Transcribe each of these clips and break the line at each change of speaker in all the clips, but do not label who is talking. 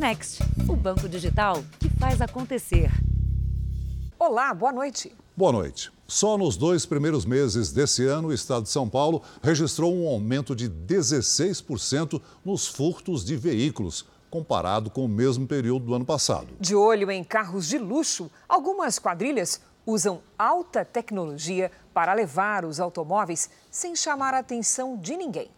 Next, o banco digital que faz acontecer.
Olá, boa noite.
Boa noite. Só nos dois primeiros meses desse ano, o estado de São Paulo registrou um aumento de 16% nos furtos de veículos, comparado com o mesmo período do ano passado.
De olho em carros de luxo, algumas quadrilhas usam alta tecnologia para levar os automóveis sem chamar a atenção de ninguém.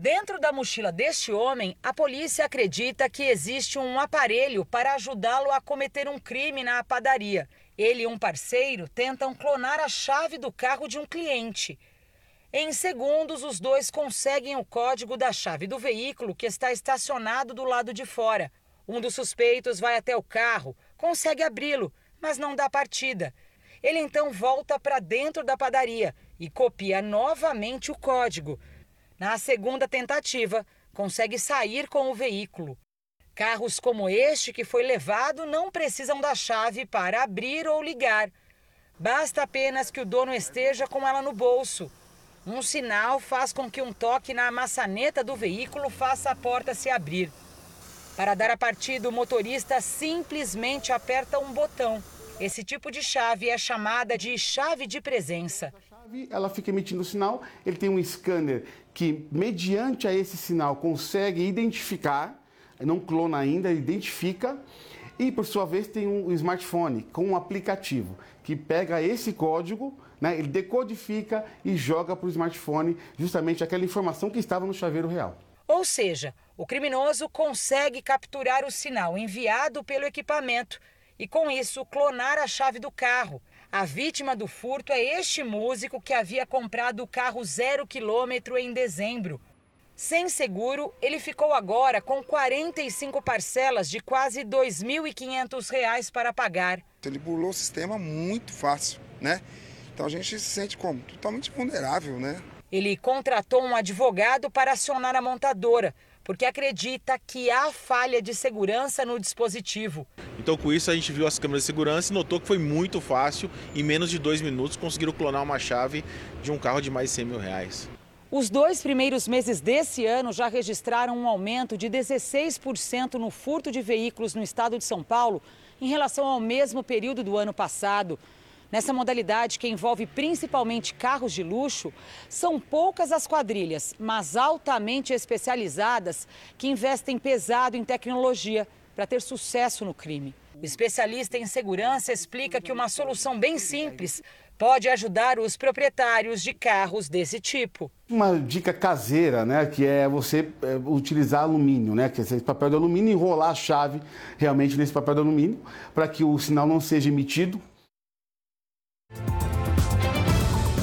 Dentro da mochila deste homem, a polícia acredita que existe um aparelho para ajudá-lo a cometer um crime na padaria. Ele e um parceiro tentam clonar a chave do carro de um cliente. Em segundos, os dois conseguem o código da chave do veículo que está estacionado do lado de fora. Um dos suspeitos vai até o carro, consegue abri-lo, mas não dá partida. Ele então volta para dentro da padaria e copia novamente o código. Na segunda tentativa, consegue sair com o veículo. Carros como este que foi levado não precisam da chave para abrir ou ligar. Basta apenas que o dono esteja com ela no bolso. Um sinal faz com que um toque na maçaneta do veículo faça a porta se abrir. Para dar a partida, o motorista simplesmente aperta um botão. Esse tipo de chave é chamada de chave de presença.
Ela fica emitindo o sinal, ele tem um scanner que, mediante a esse sinal, consegue identificar, não clona ainda, identifica, e por sua vez tem um smartphone com um aplicativo que pega esse código, né, ele decodifica e joga para o smartphone justamente aquela informação que estava no chaveiro real.
Ou seja, o criminoso consegue capturar o sinal enviado pelo equipamento e, com isso, clonar a chave do carro, a vítima do furto é este músico que havia comprado o carro zero quilômetro em dezembro. Sem seguro, ele ficou agora com 45 parcelas de quase R$ 2.500 para pagar.
Ele burlou o sistema muito fácil, né? Então a gente se sente como? Totalmente vulnerável, né?
Ele contratou um advogado para acionar a montadora, porque acredita que há falha de segurança no dispositivo.
Então, com isso, a gente viu as câmeras de segurança e notou que foi muito fácil. Em menos de dois minutos, conseguiram clonar uma chave de um carro de mais de 100 mil reais.
Os dois primeiros meses desse ano já registraram um aumento de 16% no furto de veículos no estado de São Paulo em relação ao mesmo período do ano passado. Nessa modalidade, que envolve principalmente carros de luxo, são poucas as quadrilhas, mas altamente especializadas, que investem pesado em tecnologia para ter sucesso no crime. O especialista em segurança explica que uma solução bem simples pode ajudar os proprietários de carros desse tipo.
Uma dica caseira, né, que é você é, utilizar alumínio, né, que é esse papel de alumínio, enrolar a chave realmente nesse papel de alumínio para que o sinal não seja emitido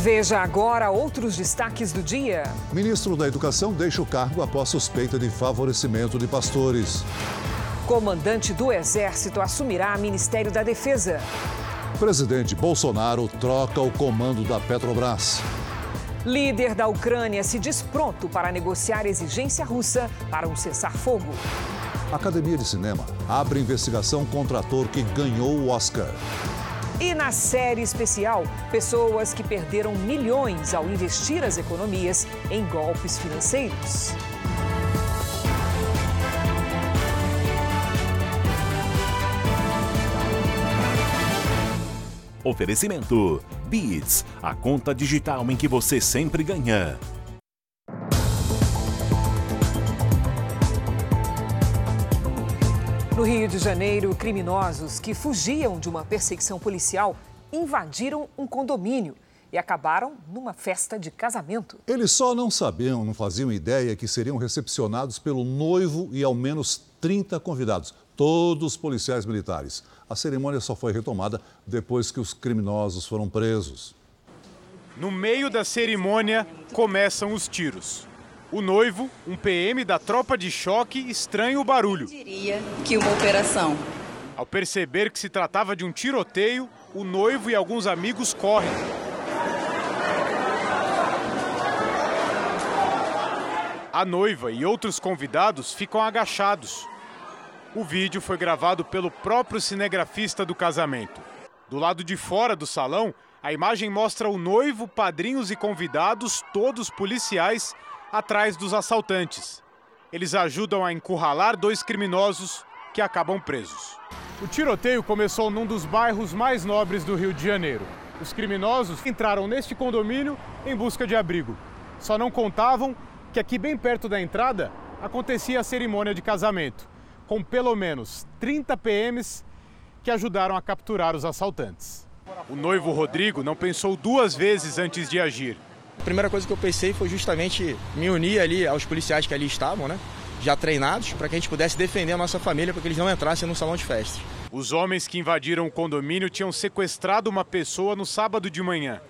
Veja agora outros destaques do dia.
Ministro da Educação deixa o cargo após suspeita de favorecimento de pastores.
Comandante do Exército assumirá Ministério da Defesa.
Presidente Bolsonaro troca o comando da Petrobras.
Líder da Ucrânia se diz pronto para negociar exigência russa para um cessar-fogo.
Academia de Cinema abre investigação contra ator que ganhou o Oscar.
E na série especial, pessoas que perderam milhões ao investir as economias em golpes financeiros.
Oferecimento: Beats, a conta digital em que você sempre ganha.
No Rio de Janeiro, criminosos que fugiam de uma perseguição policial invadiram um condomínio e acabaram numa festa de casamento.
Eles só não sabiam, não faziam ideia que seriam recepcionados pelo noivo e ao menos 30 convidados, todos policiais militares. A cerimônia só foi retomada depois que os criminosos foram presos.
No meio da cerimônia, começam os tiros. O noivo, um PM da tropa de choque, estranha o barulho.
Diria que uma operação.
Ao perceber que se tratava de um tiroteio, o noivo e alguns amigos correm. A noiva e outros convidados ficam agachados. O vídeo foi gravado pelo próprio cinegrafista do casamento. Do lado de fora do salão, a imagem mostra o noivo, padrinhos e convidados, todos policiais, atrás dos assaltantes. eles ajudam a encurralar dois criminosos que acabam presos. O tiroteio começou num dos bairros mais nobres do Rio de Janeiro. Os criminosos entraram neste condomínio em busca de abrigo. Só não contavam que aqui bem perto da entrada acontecia a cerimônia de casamento, com pelo menos 30 PMs que ajudaram a capturar os assaltantes. O noivo Rodrigo não pensou duas vezes antes de agir.
A primeira coisa que eu pensei foi justamente me unir ali aos policiais que ali estavam, né? Já treinados, para que a gente pudesse defender a nossa família, para que eles não entrassem no salão de festas.
Os homens que invadiram o condomínio tinham sequestrado uma pessoa no sábado de manhã.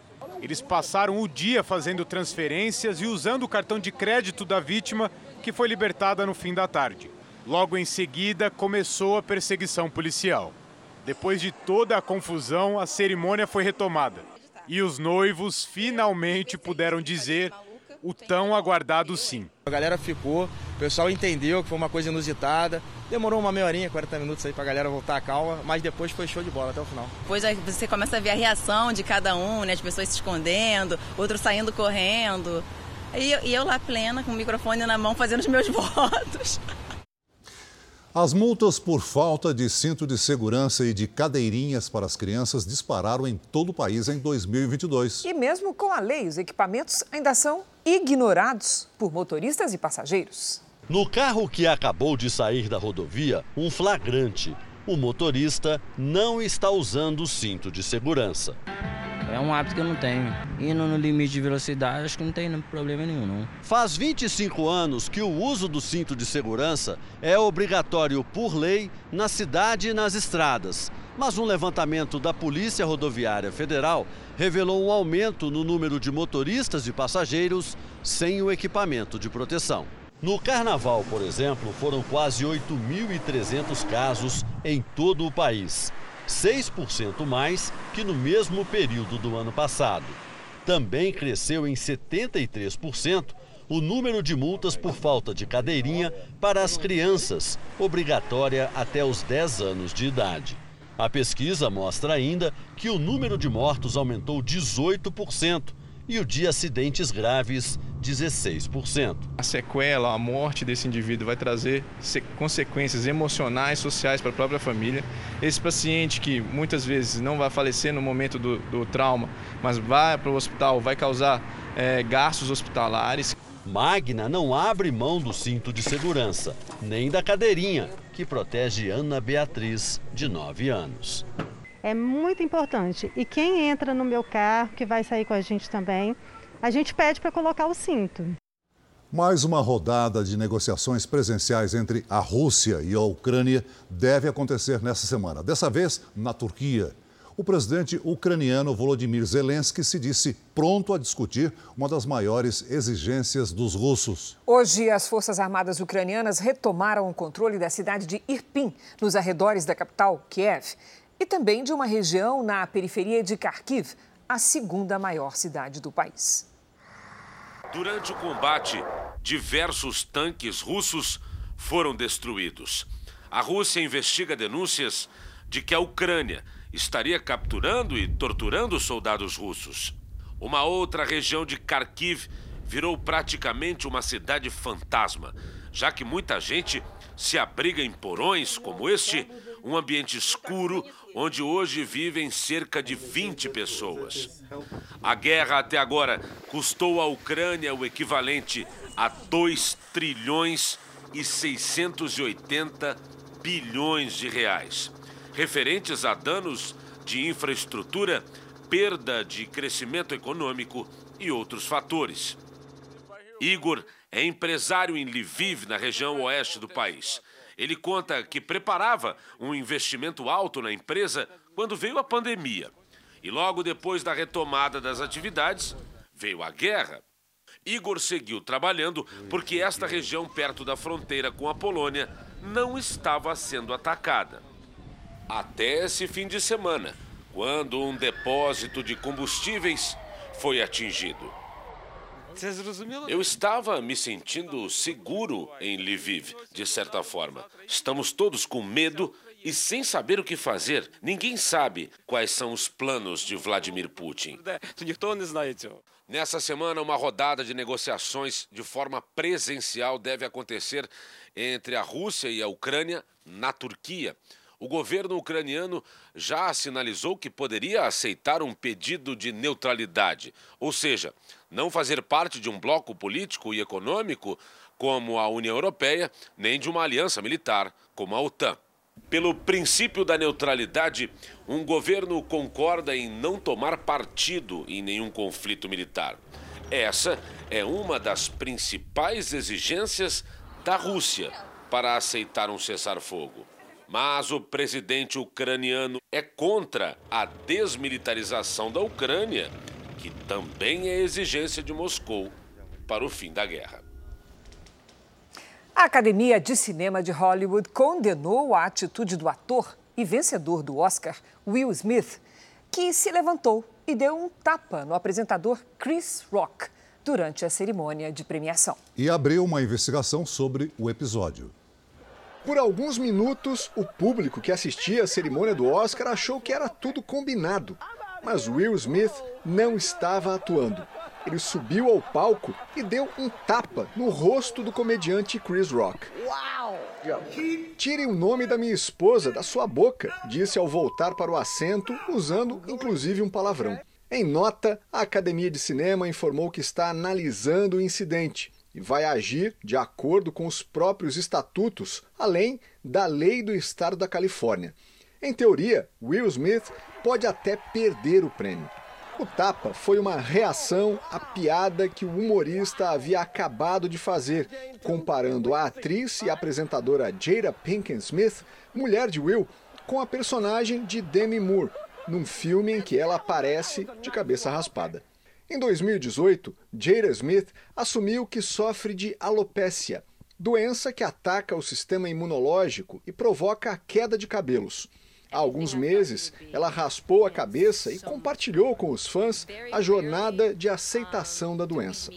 Eles passaram o dia fazendo transferências e usando o cartão de crédito da vítima, que foi libertada no fim da tarde. Logo em seguida, começou a perseguição policial. Depois de toda a confusão, a cerimônia foi retomada. E os noivos finalmente puderam dizer o tão aguardado sim.
A galera ficou, o pessoal entendeu que foi uma coisa inusitada. Demorou uma meia horinha, 40 minutos aí pra galera voltar a calma, mas depois foi show de bola até o final.
Depois você começa a ver a reação de cada um, né? As pessoas se escondendo, outros saindo correndo. E eu, e eu lá plena, com o microfone na mão, fazendo os meus votos.
As multas por falta de cinto de segurança e de cadeirinhas para as crianças dispararam em todo o país em 2022.
E mesmo com a lei, os equipamentos ainda são ignorados por motoristas e passageiros.
No carro que acabou de sair da rodovia, um flagrante. O motorista não está usando o cinto de segurança.
É um hábito que eu não tenho. Indo no limite de velocidade, acho que não tem problema nenhum, não.
Faz 25 anos que o uso do cinto de segurança é obrigatório por lei na cidade e nas estradas. Mas um levantamento da Polícia Rodoviária Federal revelou um aumento no número de motoristas e passageiros sem o equipamento de proteção. No carnaval, por exemplo, foram quase 8.300 casos em todo o país. 6% mais que no mesmo período do ano passado. Também cresceu em 73% o número de multas por falta de cadeirinha para as crianças, obrigatória até os 10 anos de idade. A pesquisa mostra ainda que o número de mortos aumentou 18% e o de acidentes graves 16%.
A sequela, a morte desse indivíduo vai trazer consequências emocionais, sociais para a própria família. Esse paciente que muitas vezes não vai falecer no momento do, do trauma, mas vai para o hospital, vai causar é, gastos hospitalares.
Magna não abre mão do cinto de segurança, nem da cadeirinha, que protege Ana Beatriz, de 9 anos.
É muito importante. E quem entra no meu carro, que vai sair com a gente também, a gente pede para colocar o cinto.
Mais uma rodada de negociações presenciais entre a Rússia e a Ucrânia deve acontecer nesta semana. Dessa vez, na Turquia. O presidente ucraniano Volodymyr Zelensky se disse pronto a discutir uma das maiores exigências dos russos.
Hoje, as Forças Armadas ucranianas retomaram o controle da cidade de Irpin, nos arredores da capital, Kiev, e também de uma região na periferia de Kharkiv, a segunda maior cidade do país.
Durante o combate, diversos tanques russos foram destruídos. A Rússia investiga denúncias de que a Ucrânia estaria capturando e torturando soldados russos. Uma outra região de Kharkiv virou praticamente uma cidade fantasma, já que muita gente se abriga em porões como este, um ambiente escuro onde hoje vivem cerca de 20 pessoas. A guerra até agora custou à Ucrânia o equivalente a 2 trilhões e 680 bilhões de reais, referentes a danos de infraestrutura, perda de crescimento econômico e outros fatores. Igor é empresário em Lviv, na região oeste do país. Ele conta que preparava um investimento alto na empresa quando veio a pandemia. E logo depois da retomada das atividades, veio a guerra. Igor seguiu trabalhando porque esta região perto da fronteira com a Polônia não estava sendo atacada. Até esse fim de semana, quando um depósito de combustíveis foi atingido. Eu estava me sentindo seguro em Lviv, de certa forma. Estamos todos com medo e sem saber o que fazer. Ninguém sabe quais são os planos de Vladimir Putin. Nessa semana, uma rodada de negociações de forma presencial deve acontecer entre a Rússia e a Ucrânia na Turquia. O governo ucraniano já sinalizou que poderia aceitar um pedido de neutralidade, ou seja, não fazer parte de um bloco político e econômico como a União Europeia, nem de uma aliança militar como a OTAN. Pelo princípio da neutralidade, um governo concorda em não tomar partido em nenhum conflito militar. Essa é uma das principais exigências da Rússia para aceitar um cessar-fogo. Mas o presidente ucraniano é contra a desmilitarização da Ucrânia, que também é exigência de Moscou para o fim da guerra.
A Academia de Cinema de Hollywood condenou a atitude do ator e vencedor do Oscar, Will Smith, que se levantou e deu um tapa no apresentador Chris Rock durante a cerimônia de premiação.
E abriu uma investigação sobre o episódio.
Por alguns minutos, o público que assistia à cerimônia do Oscar achou que era tudo combinado. Mas Will Smith não estava atuando ele subiu ao palco e deu um tapa no rosto do comediante Chris Rock. Uau! Tire o nome da minha esposa da sua boca, disse ao voltar para o assento, usando inclusive um palavrão. Em nota, a Academia de Cinema informou que está analisando o incidente e vai agir de acordo com os próprios estatutos, além da lei do estado da Califórnia. Em teoria, Will Smith pode até perder o prêmio. O tapa foi uma reação à piada que o humorista havia acabado de fazer, comparando a atriz e apresentadora Jada Pinkett Smith, mulher de Will, com a personagem de Demi Moore, num filme em que ela aparece de cabeça raspada. Em 2018, Jada Smith assumiu que sofre de alopécia, doença que ataca o sistema imunológico e provoca a queda de cabelos. Há alguns meses, ela raspou a cabeça e compartilhou com os fãs a jornada de aceitação da doença.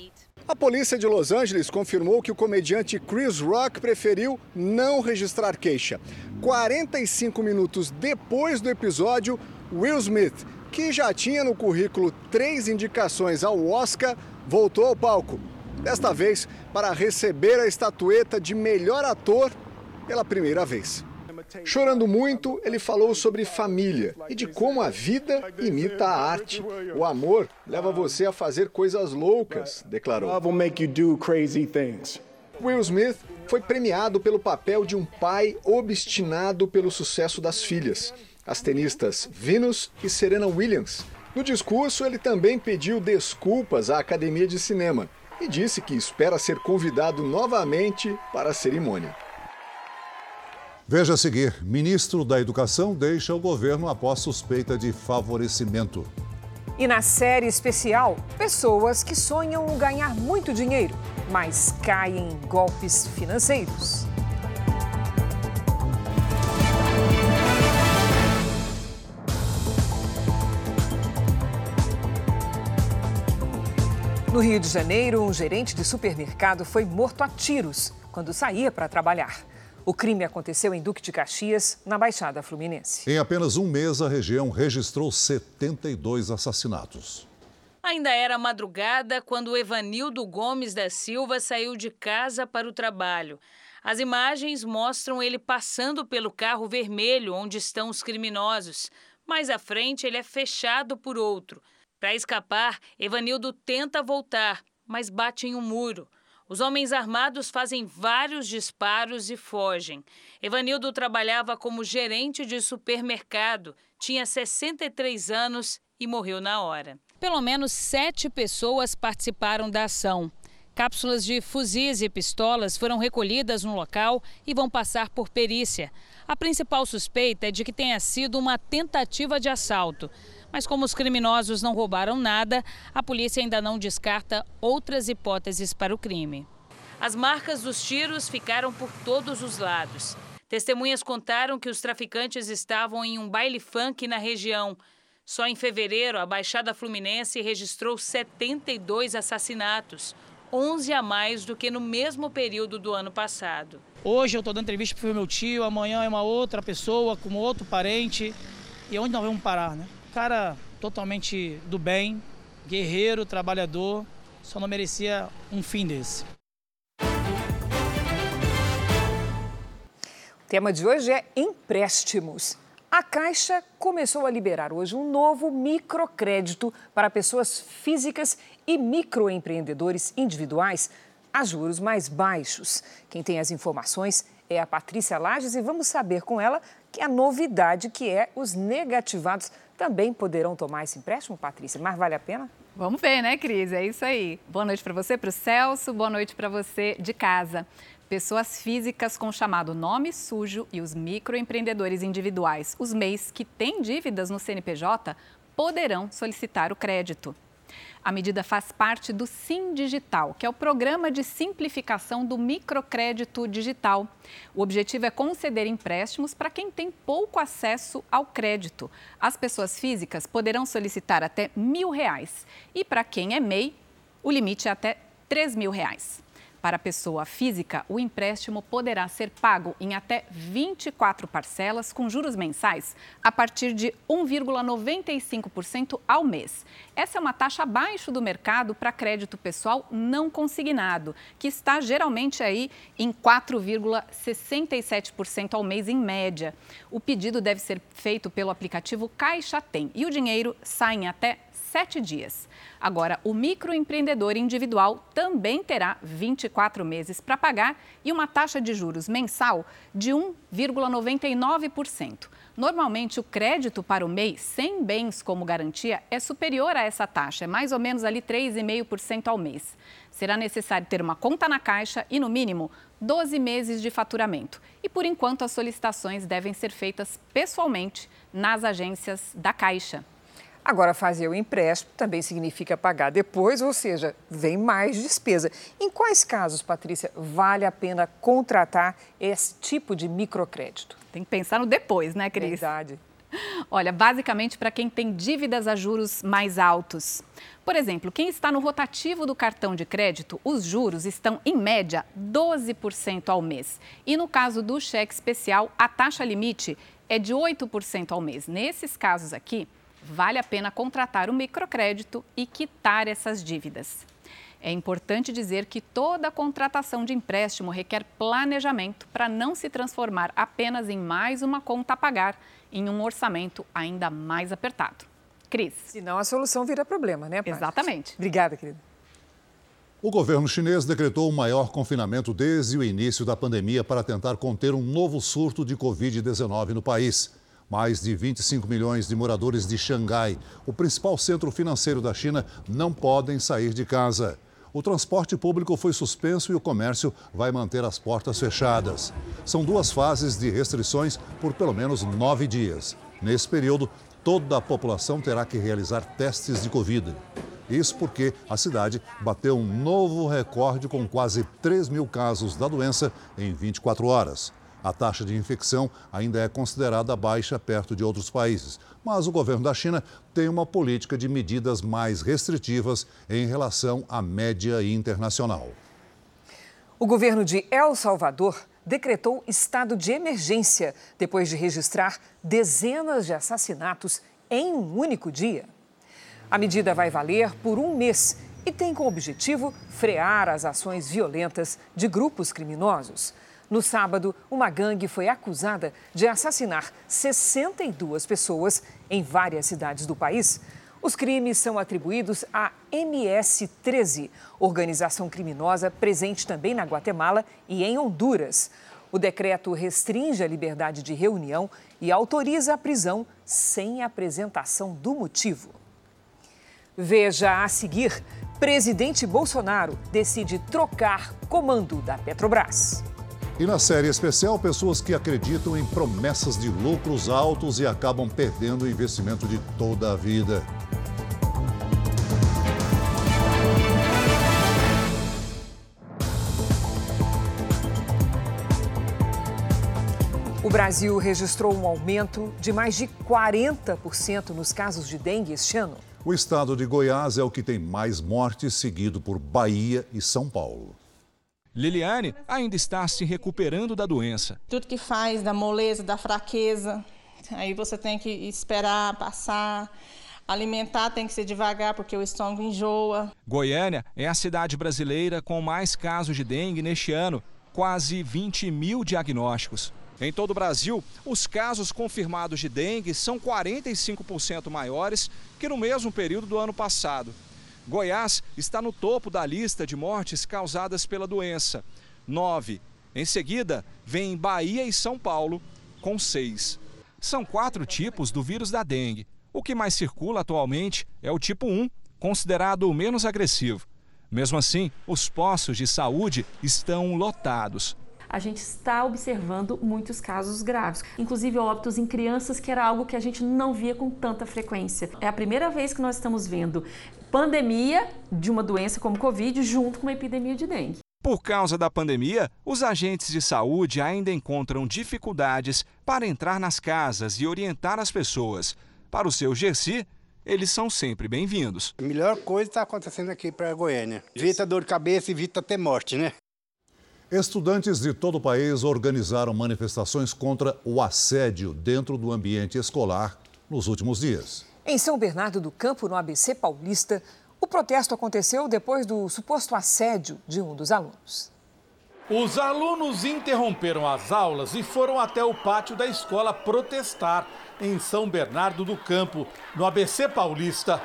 A polícia de Los Angeles confirmou que o comediante Chris Rock preferiu não registrar queixa. 45 minutos depois do episódio, Will Smith, que já tinha no currículo três indicações ao Oscar, voltou ao palco. Desta vez para receber a estatueta de melhor ator pela primeira vez. Chorando muito, ele falou sobre família e de como a vida imita a arte. O amor leva você a fazer coisas loucas, declarou. Will Smith foi premiado pelo papel de um pai obstinado pelo sucesso das filhas, as tenistas Venus e Serena Williams. No discurso, ele também pediu desculpas à Academia de Cinema e disse que espera ser convidado novamente para a cerimônia.
Veja a seguir: ministro da Educação deixa o governo após suspeita de favorecimento.
E na série especial, pessoas que sonham ganhar muito dinheiro, mas caem em golpes financeiros. No Rio de Janeiro, um gerente de supermercado foi morto a tiros quando saía para trabalhar. O crime aconteceu em Duque de Caxias, na Baixada Fluminense.
Em apenas um mês, a região registrou 72 assassinatos.
Ainda era madrugada quando Evanildo Gomes da Silva saiu de casa para o trabalho. As imagens mostram ele passando pelo carro vermelho onde estão os criminosos. Mais à frente, ele é fechado por outro. Para escapar, Evanildo tenta voltar, mas bate em um muro. Os homens armados fazem vários disparos e fogem. Evanildo trabalhava como gerente de supermercado, tinha 63 anos e morreu na hora. Pelo menos sete pessoas participaram da ação. Cápsulas de fuzis e pistolas foram recolhidas no local e vão passar por perícia. A principal suspeita é de que tenha sido uma tentativa de assalto. Mas como os criminosos não roubaram nada, a polícia ainda não descarta outras hipóteses para o crime. As marcas dos tiros ficaram por todos os lados. Testemunhas contaram que os traficantes estavam em um baile funk na região. Só em fevereiro, a Baixada Fluminense registrou 72 assassinatos. 11 a mais do que no mesmo período do ano passado.
Hoje eu estou dando entrevista para o meu tio, amanhã é uma outra pessoa, com outro parente. E onde nós vamos parar, né? Cara totalmente do bem, guerreiro, trabalhador, só não merecia um fim desse.
O tema de hoje é empréstimos. A Caixa começou a liberar hoje um novo microcrédito para pessoas físicas e microempreendedores individuais a juros mais baixos. Quem tem as informações é a Patrícia Lages e vamos saber com ela que a novidade que é os negativados também poderão tomar esse empréstimo, Patrícia. Mas vale a pena?
Vamos ver, né, Cris? É isso aí. Boa noite para você, para o Celso. Boa noite para você de casa. Pessoas físicas com chamado nome sujo e os microempreendedores individuais, os MEIs que têm dívidas no CNPJ, poderão solicitar o crédito. A medida faz parte do Sim Digital, que é o programa de simplificação do microcrédito digital. O objetivo é conceder empréstimos para quem tem pouco acesso ao crédito. As pessoas físicas poderão solicitar até mil reais e para quem é MEI, o limite é até três mil reais. Para a pessoa física, o empréstimo poderá ser pago em até 24 parcelas com juros mensais a partir de 1,95% ao mês. Essa é uma taxa abaixo do mercado para crédito pessoal não consignado, que está geralmente aí em 4,67% ao mês em média. O pedido deve ser feito pelo aplicativo Caixa Tem e o dinheiro sai em até sete dias. Agora, o microempreendedor individual também terá 24 meses para pagar e uma taxa de juros mensal de 1,99%. Normalmente, o crédito para o MEI sem bens como garantia é superior a essa taxa, é mais ou menos ali 3,5% ao mês. Será necessário ter uma conta na Caixa e, no mínimo, 12 meses de faturamento. E, por enquanto, as solicitações devem ser feitas pessoalmente nas agências da Caixa.
Agora, fazer o empréstimo também significa pagar depois, ou seja, vem mais despesa. Em quais casos, Patrícia, vale a pena contratar esse tipo de microcrédito?
Tem que pensar no depois, né, Cris?
Verdade.
Olha, basicamente para quem tem dívidas a juros mais altos. Por exemplo, quem está no rotativo do cartão de crédito, os juros estão, em média, 12% ao mês. E no caso do cheque especial, a taxa limite é de 8% ao mês. Nesses casos aqui, vale a pena contratar o microcrédito e quitar essas dívidas. É importante dizer que toda contratação de empréstimo requer planejamento para não se transformar apenas em mais uma conta a pagar em um orçamento ainda mais apertado. Cris.
Senão a solução vira problema, né?
Paty? Exatamente.
Obrigada, querida.
O governo chinês decretou o maior confinamento desde o início da pandemia para tentar conter um novo surto de Covid-19 no país. Mais de 25 milhões de moradores de Xangai, o principal centro financeiro da China, não podem sair de casa. O transporte público foi suspenso e o comércio vai manter as portas fechadas. São duas fases de restrições por pelo menos nove dias. Nesse período, toda a população terá que realizar testes de Covid. Isso porque a cidade bateu um novo recorde com quase 3 mil casos da doença em 24 horas. A taxa de infecção ainda é considerada baixa perto de outros países, mas o governo da China tem uma política de medidas mais restritivas em relação à média internacional.
O governo de El Salvador decretou estado de emergência depois de registrar dezenas de assassinatos em um único dia. A medida vai valer por um mês e tem como objetivo frear as ações violentas de grupos criminosos. No sábado, uma gangue foi acusada de assassinar 62 pessoas em várias cidades do país. Os crimes são atribuídos à MS-13, organização criminosa presente também na Guatemala e em Honduras. O decreto restringe a liberdade de reunião e autoriza a prisão sem apresentação do motivo. Veja a seguir: presidente Bolsonaro decide trocar comando da Petrobras.
E na série especial, pessoas que acreditam em promessas de lucros altos e acabam perdendo o investimento de toda a vida.
O Brasil registrou um aumento de mais de 40% nos casos de dengue este ano.
O estado de Goiás é o que tem mais mortes, seguido por Bahia e São Paulo.
Liliane ainda está se recuperando da doença.
Tudo que faz da moleza, da fraqueza, aí você tem que esperar passar. Alimentar tem que ser devagar porque o estômago enjoa.
Goiânia é a cidade brasileira com mais casos de dengue neste ano, quase 20 mil diagnósticos. Em todo o Brasil, os casos confirmados de dengue são 45% maiores que no mesmo período do ano passado. Goiás está no topo da lista de mortes causadas pela doença, 9. Em seguida, vem Bahia e São Paulo, com 6. São quatro tipos do vírus da dengue. O que mais circula atualmente é o tipo 1, considerado o menos agressivo. Mesmo assim, os postos de saúde estão lotados
a gente está observando muitos casos graves, inclusive óbitos em crianças, que era algo que a gente não via com tanta frequência. É a primeira vez que nós estamos vendo pandemia de uma doença como Covid junto com uma epidemia de dengue.
Por causa da pandemia, os agentes de saúde ainda encontram dificuldades para entrar nas casas e orientar as pessoas. Para o seu Gersi, eles são sempre bem-vindos.
A melhor coisa está acontecendo aqui para Goiânia. Evita dor de cabeça, evita ter morte, né?
Estudantes de todo o país organizaram manifestações contra o assédio dentro do ambiente escolar nos últimos dias.
Em São Bernardo do Campo, no ABC Paulista, o protesto aconteceu depois do suposto assédio de um dos alunos.
Os alunos interromperam as aulas e foram até o pátio da escola protestar em São Bernardo do Campo, no ABC Paulista.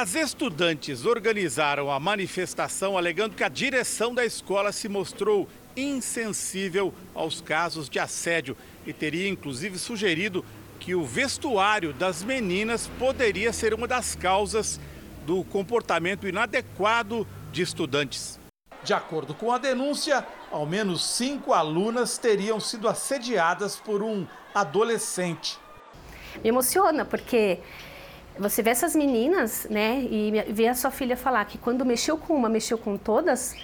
As estudantes organizaram a manifestação alegando que a direção da escola se mostrou insensível aos casos de assédio e teria inclusive sugerido que o vestuário das meninas poderia ser uma das causas do comportamento inadequado de estudantes. De acordo com a denúncia, ao menos cinco alunas teriam sido assediadas por um adolescente.
Me emociona porque você vê essas meninas, né, e vê a sua filha falar que quando mexeu com uma, mexeu com todas,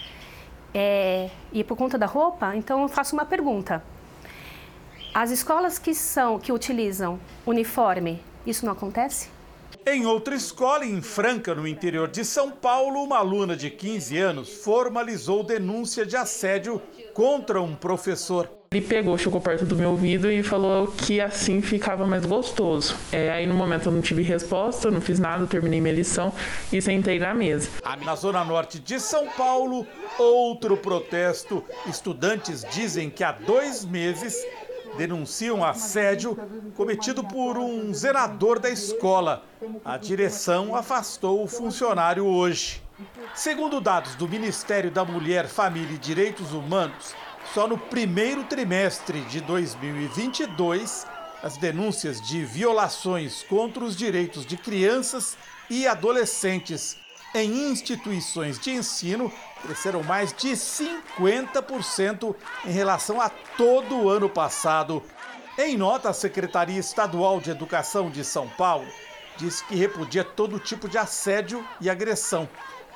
é, e por conta da roupa, então eu faço uma pergunta. As escolas que são, que utilizam uniforme, isso não acontece?
Em outra escola, em Franca, no interior de São Paulo, uma aluna de 15 anos formalizou denúncia de assédio contra um professor.
Ele pegou, chegou perto do meu ouvido e falou que assim ficava mais gostoso. É, aí no momento eu não tive resposta, não fiz nada, terminei minha lição e sentei na mesa.
Na zona norte de São Paulo, outro protesto. Estudantes dizem que há dois meses denunciam assédio cometido por um zelador da escola. A direção afastou o funcionário hoje. Segundo dados do Ministério da Mulher, Família e Direitos Humanos, só no primeiro trimestre de 2022, as denúncias de violações contra os direitos de crianças e adolescentes em instituições de ensino cresceram mais de 50% em relação a todo o ano passado. Em nota, a Secretaria Estadual de Educação de São Paulo disse que repudia todo tipo de assédio e agressão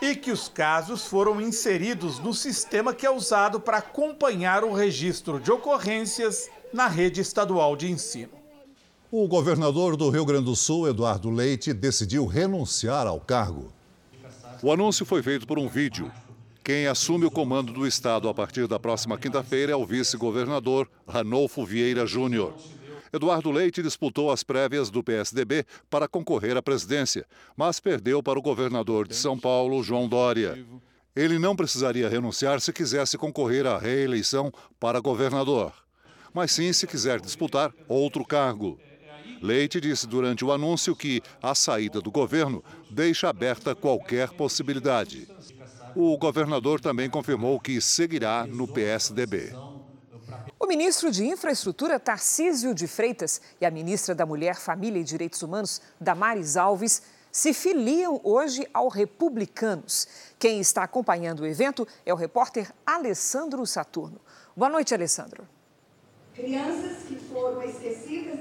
e que os casos foram inseridos no sistema que é usado para acompanhar o registro de ocorrências na rede estadual de ensino.
O governador do Rio Grande do Sul, Eduardo Leite, decidiu renunciar ao cargo. O anúncio foi feito por um vídeo. Quem assume o comando do Estado a partir da próxima quinta-feira é o vice-governador Ranolfo Vieira Júnior. Eduardo Leite disputou as prévias do PSDB para concorrer à presidência, mas perdeu para o governador de São Paulo, João Dória. Ele não precisaria renunciar se quisesse concorrer à reeleição para governador, mas sim se quiser disputar outro cargo. Leite disse durante o anúncio que a saída do governo deixa aberta qualquer possibilidade. O governador também confirmou que seguirá no PSDB.
O ministro de Infraestrutura, Tarcísio de Freitas, e a ministra da Mulher, Família e Direitos Humanos, Damares Alves, se filiam hoje ao Republicanos. Quem está acompanhando o evento é o repórter Alessandro Saturno. Boa noite, Alessandro.
Crianças que foram esquecidas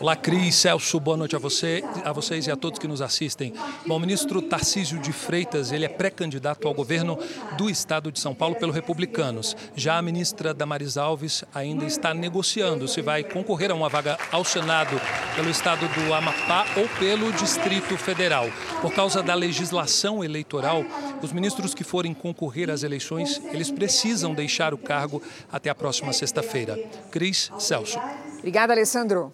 Olá, Cris, Celso, boa noite a você, a vocês e a todos que nos assistem. Bom, o ministro Tarcísio de Freitas, ele é pré-candidato ao governo do estado de São Paulo pelo Republicanos. Já a ministra Damaris Alves ainda está negociando se vai concorrer a uma vaga ao Senado pelo estado do Amapá ou pelo Distrito Federal. Por causa da legislação eleitoral, os ministros que forem concorrer às eleições, eles precisam deixar o cargo até a próxima sexta-feira. Cris, Celso.
Obrigada, Alessandro.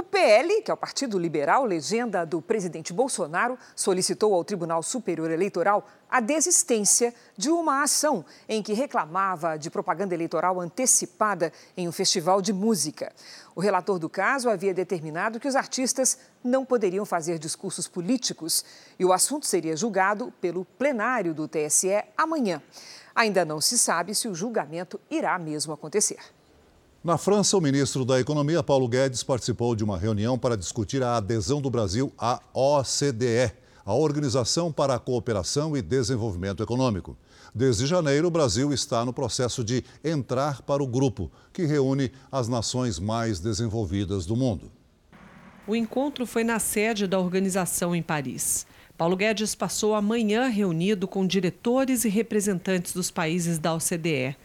O PL, que é o Partido Liberal, legenda do presidente Bolsonaro, solicitou ao Tribunal Superior Eleitoral a desistência de uma ação em que reclamava de propaganda eleitoral antecipada em um festival de música. O relator do caso havia determinado que os artistas não poderiam fazer discursos políticos e o assunto seria julgado pelo plenário do TSE amanhã. Ainda não se sabe se o julgamento irá mesmo acontecer.
Na França, o ministro da Economia, Paulo Guedes, participou de uma reunião para discutir a adesão do Brasil à OCDE, a Organização para a Cooperação e Desenvolvimento Econômico. Desde janeiro, o Brasil está no processo de entrar para o grupo, que reúne as nações mais desenvolvidas do mundo.
O encontro foi na sede da organização em Paris. Paulo Guedes passou a manhã reunido com diretores e representantes dos países da OCDE.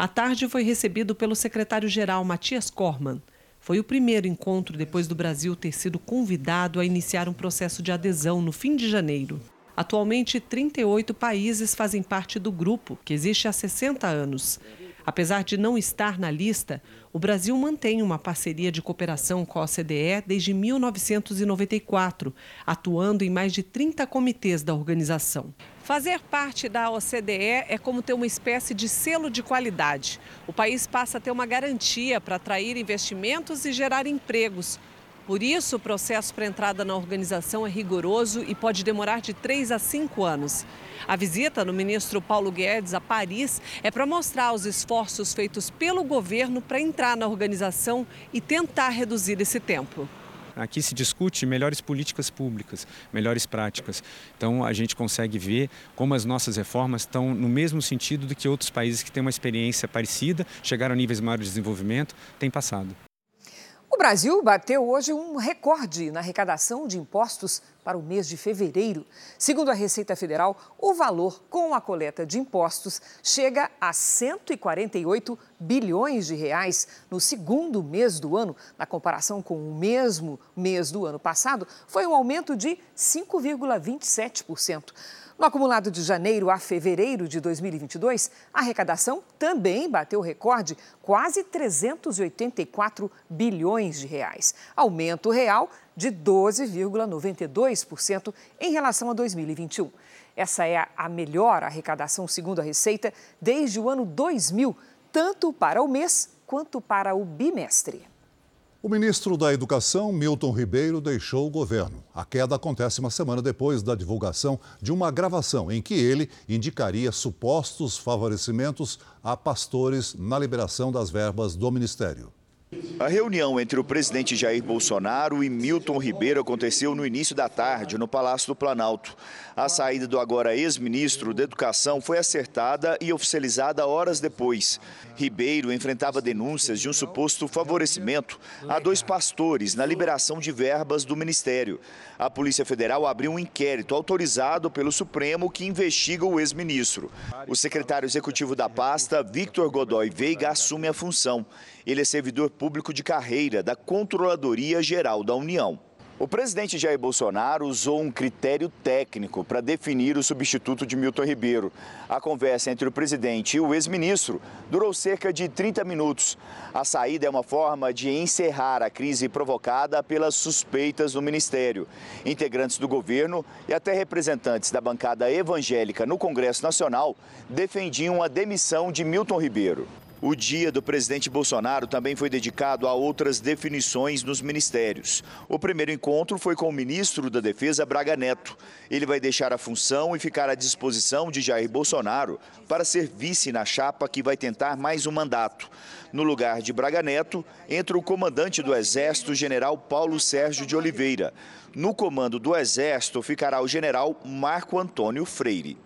À tarde foi recebido pelo secretário-geral Matias Corman. Foi o primeiro encontro depois do Brasil ter sido convidado a iniciar um processo de adesão no fim de janeiro. Atualmente, 38 países fazem parte do grupo, que existe há 60 anos. Apesar de não estar na lista, o Brasil mantém uma parceria de cooperação com a OCDE desde 1994, atuando em mais de 30 comitês da organização. Fazer parte da OCDE é como ter uma espécie de selo de qualidade. O país passa a ter uma garantia para atrair investimentos e gerar empregos. Por isso, o processo para entrada na organização é rigoroso e pode demorar de três a cinco anos. A visita do ministro Paulo Guedes a Paris é para mostrar os esforços feitos pelo governo para entrar na organização e tentar reduzir esse tempo.
Aqui se discute melhores políticas públicas, melhores práticas. Então a gente consegue ver como as nossas reformas estão no mesmo sentido do que outros países que têm uma experiência parecida, chegaram a níveis maiores de desenvolvimento, têm passado.
O Brasil bateu hoje um recorde na arrecadação de impostos para o mês de fevereiro. Segundo a Receita Federal, o valor com a coleta de impostos chega a 148 bilhões de reais no segundo mês do ano. Na comparação com o mesmo mês do ano passado, foi um aumento de 5,27%. No acumulado de janeiro a fevereiro de 2022, a arrecadação também bateu recorde, quase 384 bilhões de reais. Aumento real de 12,92% em relação a 2021. Essa é a melhor arrecadação, segundo a Receita, desde o ano 2000, tanto para o mês quanto para o bimestre.
O ministro da Educação, Milton Ribeiro, deixou o governo. A queda acontece uma semana depois da divulgação de uma gravação em que ele indicaria supostos favorecimentos a pastores na liberação das verbas do ministério.
A reunião entre o presidente Jair Bolsonaro e Milton Ribeiro aconteceu no início da tarde, no Palácio do Planalto. A saída do agora ex-ministro da Educação foi acertada e oficializada horas depois. Ribeiro enfrentava denúncias de um suposto favorecimento a dois pastores na liberação de verbas do ministério. A Polícia Federal abriu um inquérito autorizado pelo Supremo que investiga o ex-ministro. O secretário executivo da pasta, Victor Godoy Veiga, assume a função. Ele é servidor público de carreira da Controladoria Geral da União. O presidente Jair Bolsonaro usou um critério técnico para definir o substituto de Milton Ribeiro. A conversa entre o presidente e o ex-ministro durou cerca de 30 minutos. A saída é uma forma de encerrar a crise provocada pelas suspeitas do ministério. Integrantes do governo e até representantes da bancada evangélica no Congresso Nacional defendiam a demissão de Milton Ribeiro. O dia do presidente Bolsonaro também foi dedicado a outras definições nos ministérios. O primeiro encontro foi com o ministro da Defesa, Braga Neto. Ele vai deixar a função e ficar à disposição de Jair Bolsonaro para ser vice na chapa que vai tentar mais um mandato. No lugar de Braga Neto, entra o comandante do Exército, general Paulo Sérgio de Oliveira. No comando do Exército ficará o general Marco Antônio Freire.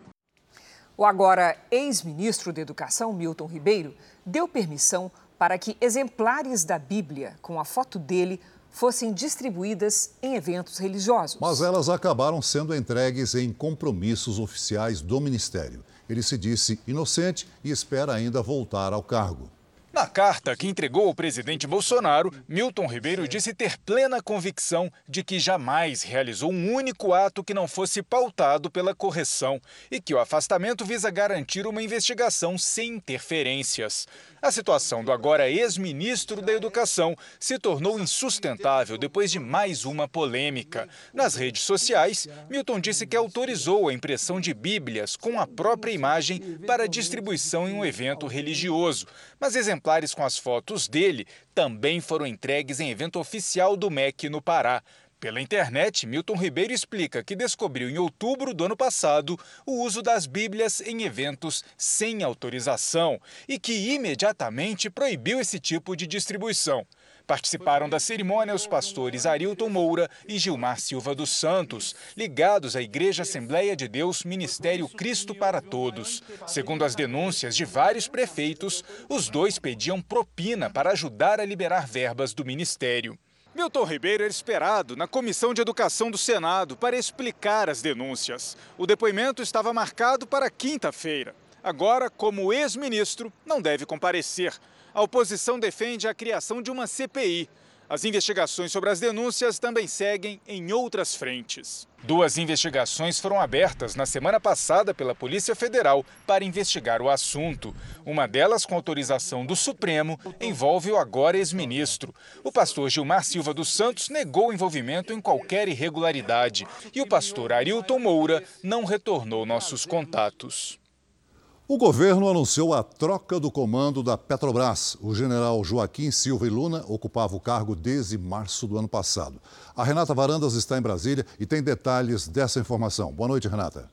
O agora ex-ministro da Educação, Milton Ribeiro, deu permissão para que exemplares da Bíblia com a foto dele fossem distribuídas em eventos religiosos.
Mas elas acabaram sendo entregues em compromissos oficiais do Ministério. Ele se disse inocente e espera ainda voltar ao cargo.
Na carta que entregou ao presidente Bolsonaro, Milton Ribeiro disse ter plena convicção de que jamais realizou um único ato que não fosse pautado pela correção e que o afastamento visa garantir uma investigação sem interferências. A situação do agora ex-ministro da Educação se tornou insustentável depois de mais uma polêmica. Nas redes sociais, Milton disse que autorizou a impressão de Bíblias com a própria imagem para distribuição em um evento religioso, mas exemplares com as fotos dele também foram entregues em evento oficial do MEC no Pará. Pela internet, Milton Ribeiro explica que descobriu em outubro do ano passado o uso das Bíblias em eventos sem autorização e que imediatamente proibiu esse tipo de distribuição. Participaram da cerimônia os pastores Arilton Moura e Gilmar Silva dos Santos, ligados à Igreja Assembleia de Deus Ministério Cristo para Todos. Segundo as denúncias de vários prefeitos, os dois pediam propina para ajudar a liberar verbas do ministério. Milton Ribeiro era esperado na Comissão de Educação do Senado para explicar as denúncias. O depoimento estava marcado para quinta-feira. Agora, como ex-ministro, não deve comparecer. A oposição defende a criação de uma CPI as investigações sobre as denúncias também seguem em outras frentes. Duas investigações foram abertas na semana passada pela Polícia Federal para investigar o assunto. Uma delas, com autorização do Supremo, envolve o agora ex-ministro. O pastor Gilmar Silva dos Santos negou envolvimento em qualquer irregularidade e o pastor Arilton Moura não retornou nossos contatos.
O governo anunciou a troca do comando da Petrobras. O general Joaquim Silva e Luna ocupava o cargo desde março do ano passado. A Renata Varandas está em Brasília e tem detalhes dessa informação. Boa noite, Renata.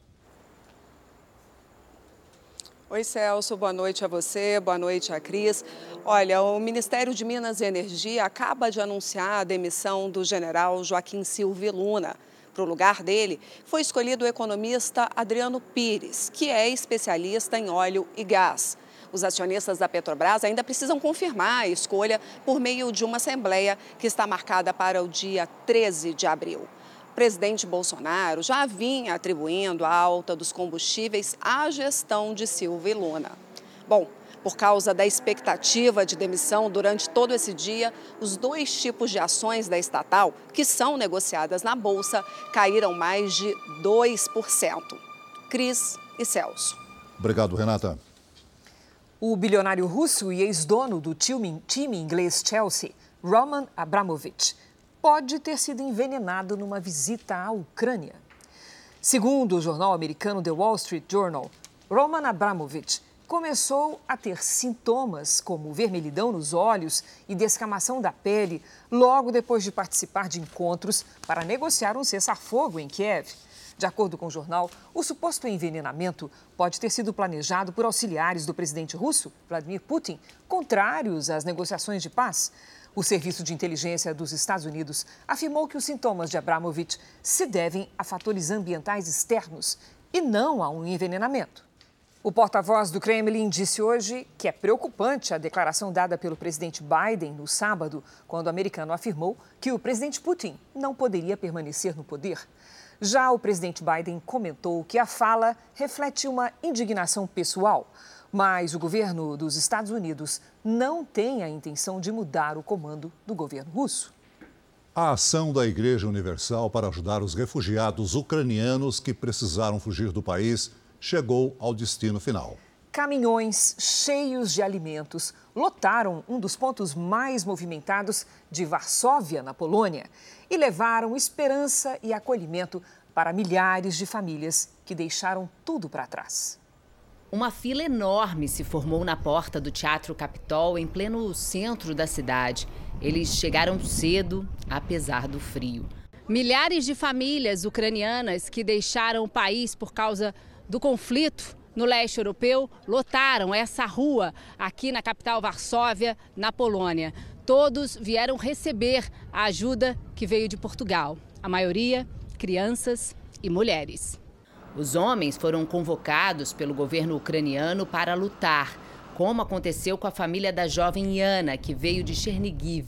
Oi, Celso, boa noite a você, boa noite a Cris. Olha, o Ministério de Minas e Energia acaba de anunciar a demissão do general Joaquim Silva e Luna. Para o lugar dele, foi escolhido o economista Adriano Pires, que é especialista em óleo e gás. Os acionistas da Petrobras ainda precisam confirmar a escolha por meio de uma assembleia que está marcada para o dia 13 de abril. O presidente Bolsonaro já vinha atribuindo a alta dos combustíveis à gestão de Silva e Luna. Bom, por causa da expectativa de demissão durante todo esse dia, os dois tipos de ações da estatal, que são negociadas na Bolsa, caíram mais de 2%. Cris e Celso.
Obrigado, Renata.
O bilionário russo e ex-dono do time, time inglês Chelsea, Roman Abramovich, pode ter sido envenenado numa visita à Ucrânia. Segundo o jornal americano The Wall Street Journal, Roman Abramovich começou a ter sintomas como vermelhidão nos olhos e descamação da pele logo depois de participar de encontros para negociar um cessar-fogo em Kiev. De acordo com o jornal, o suposto envenenamento pode ter sido planejado por auxiliares do presidente russo, Vladimir Putin, contrários às negociações de paz. O Serviço de Inteligência dos Estados Unidos afirmou que os sintomas de Abramovich se devem a fatores ambientais externos e não a um envenenamento. O porta-voz do Kremlin disse hoje que é preocupante a declaração dada pelo presidente Biden no sábado, quando o americano afirmou que o presidente Putin não poderia permanecer no poder. Já o presidente Biden comentou que a fala reflete uma indignação pessoal, mas o governo dos Estados Unidos não tem a intenção de mudar o comando do governo russo.
A ação da Igreja Universal para ajudar os refugiados ucranianos que precisaram fugir do país chegou ao destino final.
Caminhões cheios de alimentos lotaram um dos pontos mais movimentados de Varsóvia, na Polônia, e levaram esperança e acolhimento para milhares de famílias que deixaram tudo para trás.
Uma fila enorme se formou na porta do Teatro Capitol, em pleno centro da cidade. Eles chegaram cedo, apesar do frio. Milhares de famílias ucranianas que deixaram o país por causa do conflito no leste europeu lotaram essa rua aqui na capital Varsóvia, na Polônia. Todos vieram receber a ajuda que veio de Portugal. A maioria, crianças e mulheres. Os homens foram convocados pelo governo ucraniano para lutar, como aconteceu com a família da jovem Yana, que veio de Chernigiv.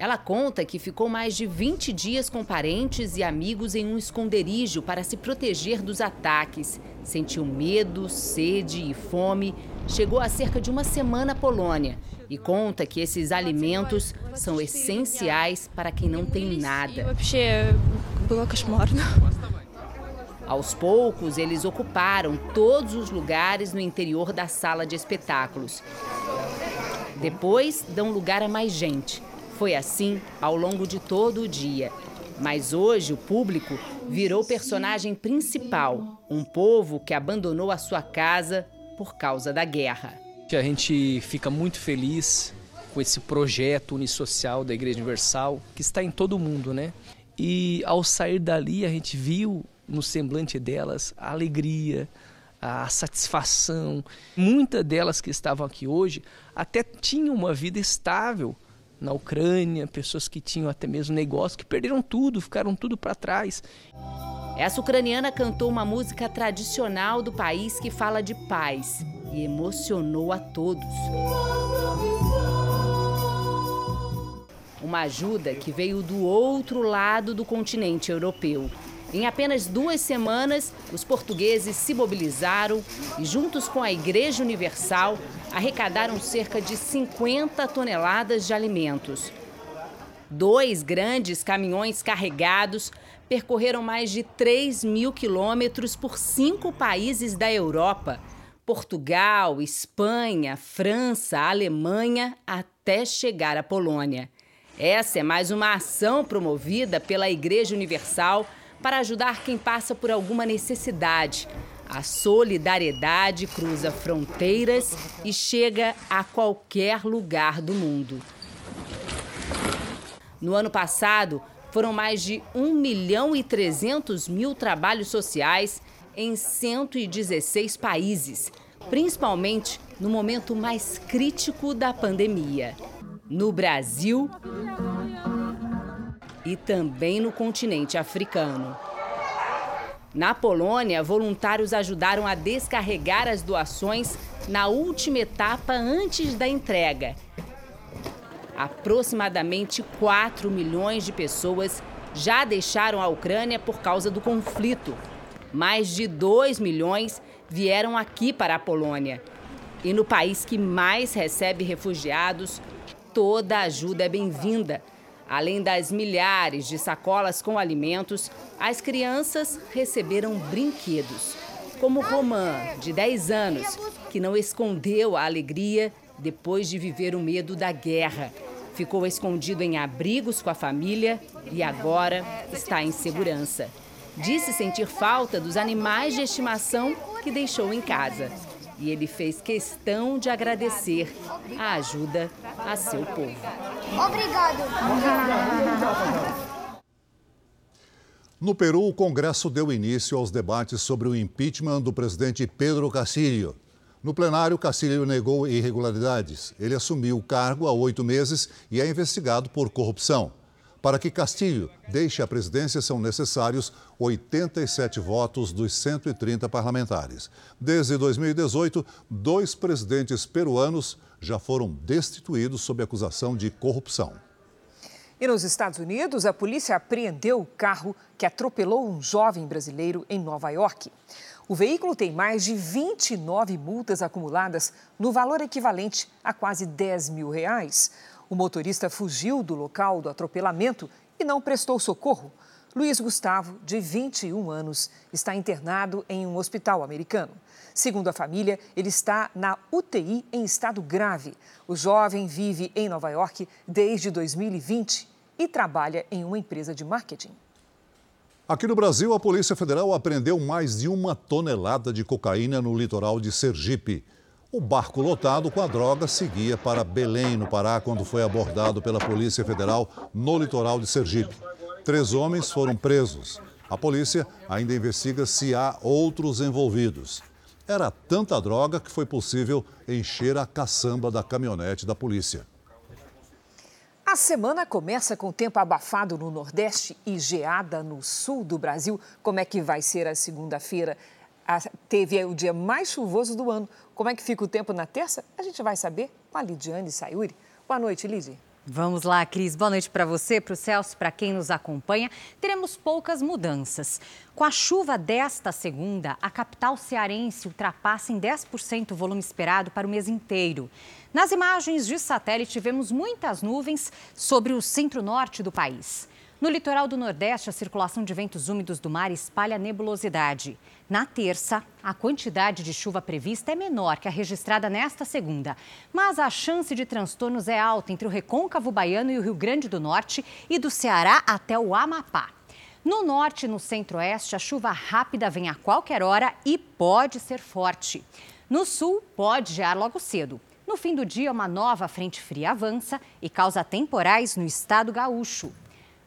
Ela conta que ficou mais de 20 dias com parentes e amigos em um esconderijo para se proteger dos ataques. Sentiu medo, sede e fome. Chegou há cerca de uma semana à Polônia e conta que esses alimentos são essenciais para quem não tem nada. Aos poucos, eles ocuparam todos os lugares no interior da sala de espetáculos. Depois, dão lugar a mais gente. Foi assim ao longo de todo o dia. Mas hoje o público virou personagem principal, um povo que abandonou a sua casa por causa da guerra.
A gente fica muito feliz com esse projeto unissocial da Igreja Universal, que está em todo o mundo, né? E ao sair dali, a gente viu no semblante delas a alegria, a satisfação. Muitas delas que estavam aqui hoje até tinham uma vida estável na Ucrânia, pessoas que tinham até mesmo negócio, que perderam tudo, ficaram tudo para trás.
Essa ucraniana cantou uma música tradicional do país que fala de paz e emocionou a todos. Uma ajuda que veio do outro lado do continente europeu. Em apenas duas semanas, os portugueses se mobilizaram e, juntos com a Igreja Universal, arrecadaram cerca de 50 toneladas de alimentos. Dois grandes caminhões carregados percorreram mais de 3 mil quilômetros por cinco países da Europa: Portugal, Espanha, França, Alemanha, até chegar à Polônia. Essa é mais uma ação promovida pela Igreja Universal para ajudar quem passa por alguma necessidade. A solidariedade cruza fronteiras e chega a qualquer lugar do mundo. No ano passado, foram mais de 1 milhão e 300 mil trabalhos sociais em 116 países, principalmente no momento mais crítico da pandemia. No Brasil, e também no continente africano. Na Polônia, voluntários ajudaram a descarregar as doações na última etapa antes da entrega. Aproximadamente 4 milhões de pessoas já deixaram a Ucrânia por causa do conflito. Mais de 2 milhões vieram aqui para a Polônia. E no país que mais recebe refugiados, toda ajuda é bem-vinda Além das milhares de sacolas com alimentos, as crianças receberam brinquedos. Como Romã, de 10 anos, que não escondeu a alegria depois de viver o medo da guerra. Ficou escondido em abrigos com a família e agora está em segurança. Disse sentir falta dos animais de estimação que deixou em casa e ele fez questão de agradecer a ajuda a seu povo.
Obrigado.
No Peru, o Congresso deu início aos debates sobre o impeachment do presidente Pedro Castillo. No plenário, Castillo negou irregularidades. Ele assumiu o cargo há oito meses e é investigado por corrupção. Para que Castilho deixe a presidência, são necessários 87 votos dos 130 parlamentares. Desde 2018, dois presidentes peruanos já foram destituídos sob acusação de corrupção.
E nos Estados Unidos, a polícia apreendeu o carro que atropelou um jovem brasileiro em Nova York. O veículo tem mais de 29 multas acumuladas no valor equivalente a quase 10 mil reais. O motorista fugiu do local do atropelamento e não prestou socorro. Luiz Gustavo, de 21 anos, está internado em um hospital americano. Segundo a família, ele está na UTI em estado grave. O jovem vive em Nova York desde 2020 e trabalha em uma empresa de marketing.
Aqui no Brasil, a Polícia Federal apreendeu mais de uma tonelada de cocaína no litoral de Sergipe. O barco lotado com a droga seguia para Belém, no Pará, quando foi abordado pela Polícia Federal no litoral de Sergipe. Três homens foram presos. A polícia ainda investiga se há outros envolvidos. Era tanta droga que foi possível encher a caçamba da caminhonete da polícia.
A semana começa com tempo abafado no Nordeste e geada no sul do Brasil. Como é que vai ser a segunda-feira? Teve o dia mais chuvoso do ano. Como é que fica o tempo na terça? A gente vai saber com a Lidiane Sayuri. Boa noite, Lidy.
Vamos lá, Cris. Boa noite para você, para o Celso, para quem nos acompanha. Teremos poucas mudanças. Com a chuva desta segunda, a capital cearense ultrapassa em 10% o volume esperado para o mês inteiro. Nas imagens de satélite, vemos muitas nuvens sobre o centro-norte do país. No litoral do Nordeste, a circulação de ventos úmidos do mar espalha nebulosidade. Na terça, a quantidade de chuva prevista é menor que a registrada nesta segunda, mas a chance de transtornos é alta entre o recôncavo baiano e o Rio Grande do Norte e do Ceará até o Amapá. No norte e no centro-oeste, a chuva rápida vem a qualquer hora e pode ser forte. No sul, pode gear logo cedo. No fim do dia, uma nova frente fria avança e causa temporais no estado gaúcho.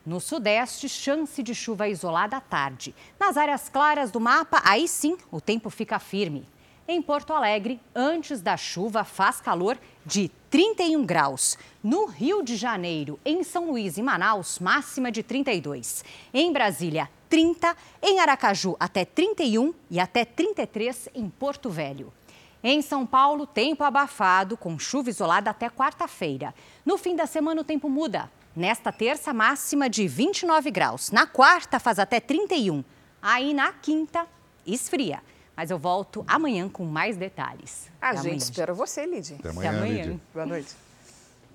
No sudeste, chance de chuva isolada à tarde. Nas áreas claras do mapa, aí sim o tempo fica firme. Em Porto Alegre, antes da chuva, faz calor de 31 graus. No Rio de Janeiro, em São Luís e Manaus, máxima de 32. Em Brasília, 30. Em Aracaju, até 31 e até 33 em Porto Velho. Em São Paulo, tempo abafado, com chuva isolada até quarta-feira. No fim da semana, o tempo muda. Nesta terça, máxima de 29 graus. Na quarta, faz até 31. Aí na quinta, esfria. Mas eu volto amanhã com mais detalhes.
A Até gente amanhã. espera você, Lidy.
Até amanhã. Até amanhã. Lidy.
Boa noite.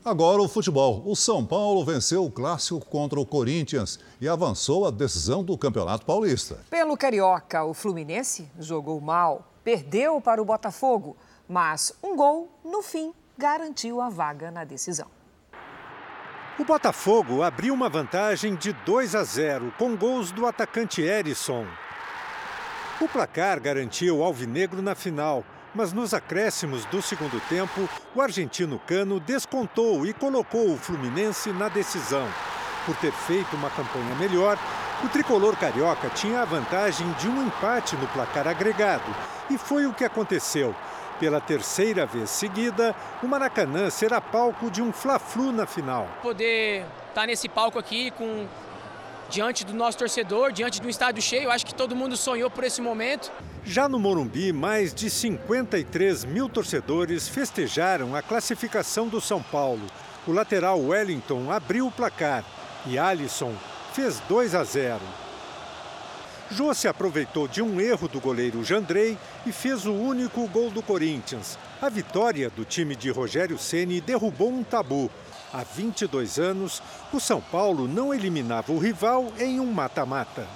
Agora o futebol. O São Paulo venceu o clássico contra o Corinthians e avançou a decisão do Campeonato Paulista.
Pelo Carioca, o Fluminense jogou mal, perdeu para o Botafogo, mas um gol, no fim, garantiu a vaga na decisão.
O Botafogo abriu uma vantagem de 2 a 0 com gols do atacante Erisson. O placar garantiu o Alvinegro na final, mas nos acréscimos do segundo tempo, o argentino Cano descontou e colocou o Fluminense na decisão. Por ter feito uma campanha melhor, o tricolor carioca tinha a vantagem de um empate no placar agregado. E foi o que aconteceu. Pela terceira vez seguida, o Maracanã será palco de um Fla-Flu na final.
Poder estar tá nesse palco aqui com diante do nosso torcedor, diante do estádio cheio, acho que todo mundo sonhou por esse momento.
Já no Morumbi, mais de 53 mil torcedores festejaram a classificação do São Paulo. O lateral Wellington abriu o placar e Alisson fez 2 a 0. Jô se aproveitou de um erro do goleiro Jandrei e fez o único gol do Corinthians. A vitória do time de Rogério Ceni derrubou um tabu. Há 22 anos, o São Paulo não eliminava o rival em um mata-mata.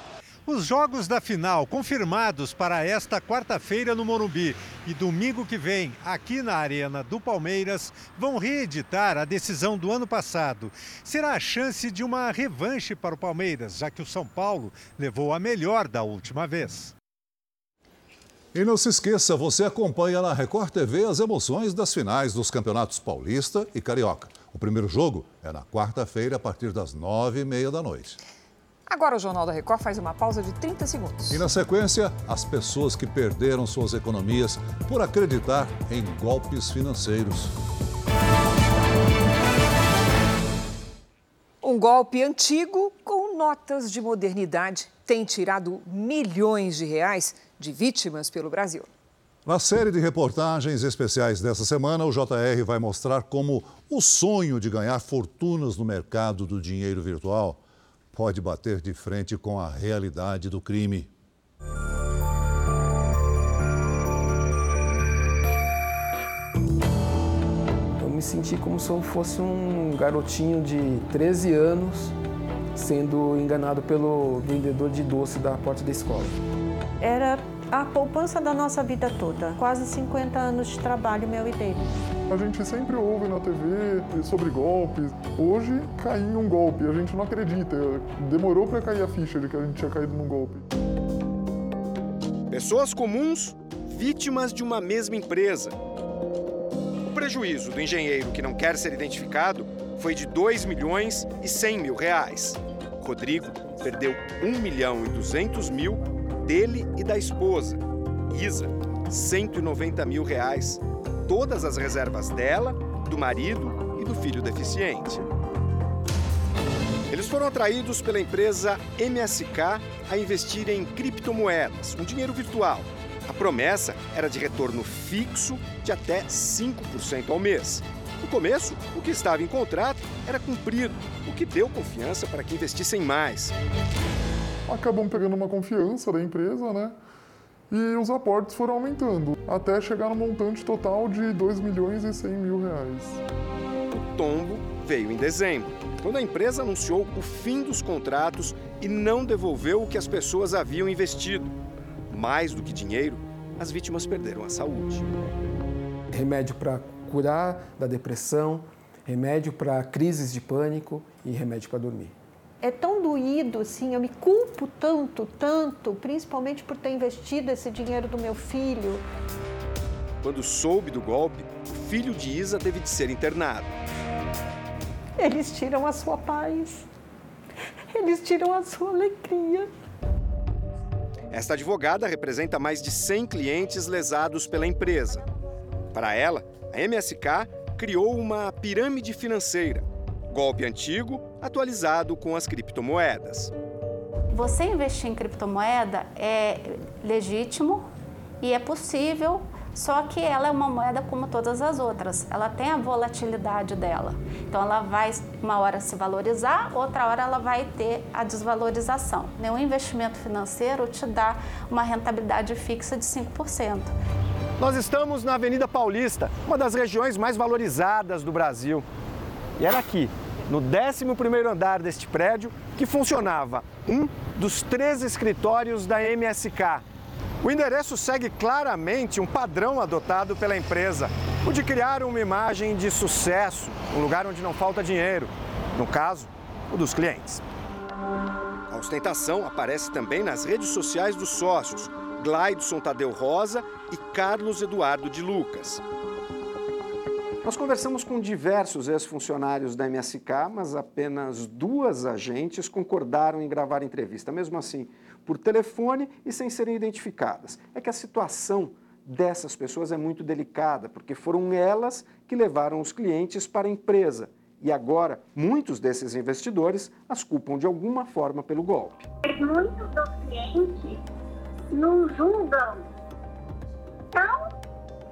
Os jogos da final confirmados para esta quarta-feira no Morumbi e domingo que vem aqui na Arena do Palmeiras vão reeditar a decisão do ano passado. Será a chance de uma revanche para o Palmeiras, já que o São Paulo levou a melhor da última vez.
E não se esqueça, você acompanha na Record TV as emoções das finais dos campeonatos Paulista e Carioca. O primeiro jogo é na quarta-feira, a partir das nove e meia da noite.
Agora o Jornal da Record faz uma pausa de 30 segundos.
E na sequência, as pessoas que perderam suas economias por acreditar em golpes financeiros.
Um golpe antigo com notas de modernidade tem tirado milhões de reais de vítimas pelo Brasil.
Na série de reportagens especiais dessa semana, o JR vai mostrar como o sonho de ganhar fortunas no mercado do dinheiro virtual pode bater de frente com a realidade do crime.
Eu me senti como se eu fosse um garotinho de 13 anos sendo enganado pelo vendedor de doce da porta da escola.
Era a poupança da nossa vida toda. Quase 50 anos de trabalho meu e dele.
A gente sempre ouve na TV sobre golpes. Hoje caí em um golpe, a gente não acredita. Demorou para cair a ficha de que a gente tinha caído num golpe.
Pessoas comuns, vítimas de uma mesma empresa. O prejuízo do engenheiro que não quer ser identificado foi de 2 milhões e 100 mil reais. Rodrigo perdeu 1 milhão e 200 mil dele e da esposa, Isa, 190 mil reais. Todas as reservas dela, do marido e do filho deficiente. Eles foram atraídos pela empresa MSK a investir em criptomoedas, um dinheiro virtual. A promessa era de retorno fixo de até 5% ao mês. No começo, o que estava em contrato era cumprido, o que deu confiança para que investissem mais.
Acabamos pegando uma confiança da empresa, né? E os aportes foram aumentando, até chegar no montante total de 2 milhões e 100 mil reais.
O tombo veio em dezembro, quando a empresa anunciou o fim dos contratos e não devolveu o que as pessoas haviam investido. Mais do que dinheiro, as vítimas perderam a saúde.
Remédio para curar da depressão, remédio para crises de pânico e remédio para dormir.
É tão doído, assim, eu me culpo tanto, tanto, principalmente por ter investido esse dinheiro do meu filho.
Quando soube do golpe, o filho de Isa teve de ser internado.
Eles tiram a sua paz, eles tiram a sua alegria.
Esta advogada representa mais de 100 clientes lesados pela empresa. Para ela, a MSK criou uma pirâmide financeira, golpe antigo atualizado com as criptomoedas.
Você investir em criptomoeda é legítimo e é possível, só que ela é uma moeda como todas as outras. Ela tem a volatilidade dela. Então ela vai uma hora se valorizar, outra hora ela vai ter a desvalorização. Nenhum investimento financeiro te dá uma rentabilidade fixa de 5%.
Nós estamos na Avenida Paulista, uma das regiões mais valorizadas do Brasil. E era aqui, no 11º andar deste prédio, que funcionava um dos três escritórios da MSK. O endereço segue claramente um padrão adotado pela empresa, o de criar uma imagem de sucesso, um lugar onde não falta dinheiro. No caso, o dos clientes. A ostentação aparece também nas redes sociais dos sócios, Glaidson Tadeu Rosa e Carlos Eduardo de Lucas. Nós conversamos com diversos ex-funcionários da MSK, mas apenas duas agentes concordaram em gravar entrevista, mesmo assim, por telefone e sem serem identificadas. É que a situação dessas pessoas é muito delicada, porque foram elas que levaram os clientes para a empresa. E agora, muitos desses investidores as culpam de alguma forma pelo golpe.
Muitos dos clientes não julgam tão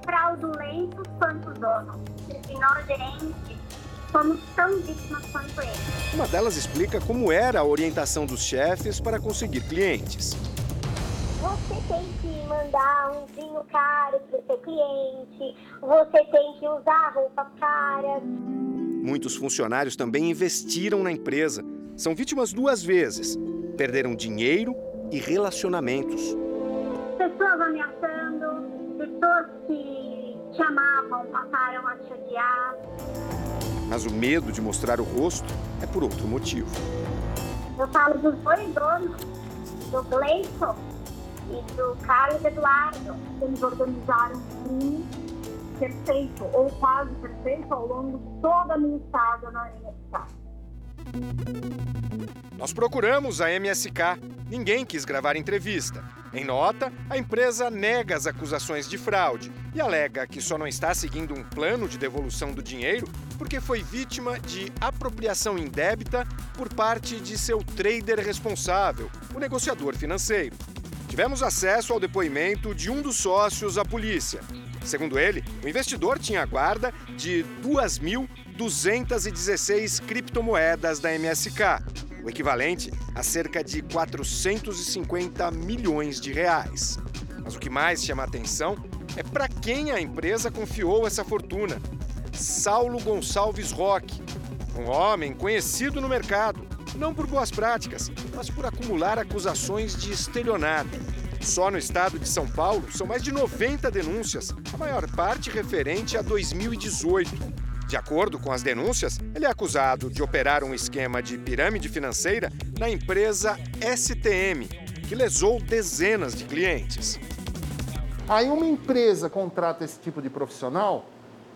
fraudulentos quanto o dono. E nós, gerentes, somos tão vítimas quanto eles.
Uma delas explica como era a orientação dos chefes para conseguir clientes.
Você tem que mandar um vinho caro para o seu cliente, você tem que usar roupas caras.
Muitos funcionários também investiram na empresa. São vítimas duas vezes. Perderam dinheiro e relacionamentos
pessoas ameaçando, pessoas que te amavam passaram a te odiar.
Mas o medo de mostrar o rosto é por outro motivo.
Eu falo dos dois donos, do Gleison e do Carlos Eduardo. Eles organizaram um perfeito, ou quase perfeito, ao longo de toda a minha estada na MSK.
Nós procuramos a MSK. Ninguém quis gravar entrevista. Em nota, a empresa nega as acusações de fraude e alega que só não está seguindo um plano de devolução do dinheiro porque foi vítima de apropriação indébita por parte de seu trader responsável, o negociador financeiro. Tivemos acesso ao depoimento de um dos sócios à polícia. Segundo ele, o investidor tinha a guarda de 2.216 criptomoedas da MSK, o equivalente a cerca de 450 milhões de reais. Mas o que mais chama a atenção é para quem a empresa confiou essa fortuna. Saulo Gonçalves Roque, um homem conhecido no mercado, não por boas práticas, mas por acumular acusações de estelionato. Só no estado de São Paulo são mais de 90 denúncias, a maior parte referente a 2018. De acordo com as denúncias, ele é acusado de operar um esquema de pirâmide financeira na empresa STM, que lesou dezenas de clientes.
Aí uma empresa contrata esse tipo de profissional,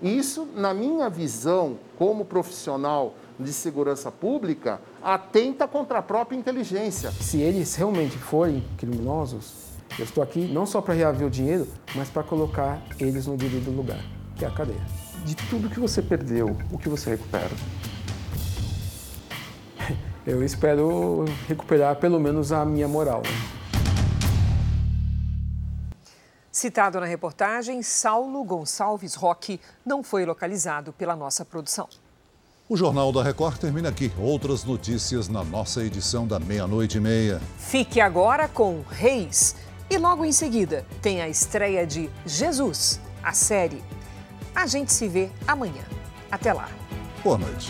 isso, na minha visão, como profissional de segurança pública, atenta contra a própria inteligência.
Se eles realmente forem criminosos, eu estou aqui não só para reaver o dinheiro, mas para colocar eles no devido lugar, que é a cadeia
de tudo que você perdeu, o que você recupera?
Eu espero recuperar pelo menos a minha moral.
Citado na reportagem, Saulo Gonçalves Roque não foi localizado pela nossa produção.
O Jornal da Record termina aqui. Outras notícias na nossa edição da meia-noite e meia.
Fique agora com Reis. E logo em seguida tem a estreia de Jesus, a série. A gente se vê amanhã. Até lá.
Boa noite.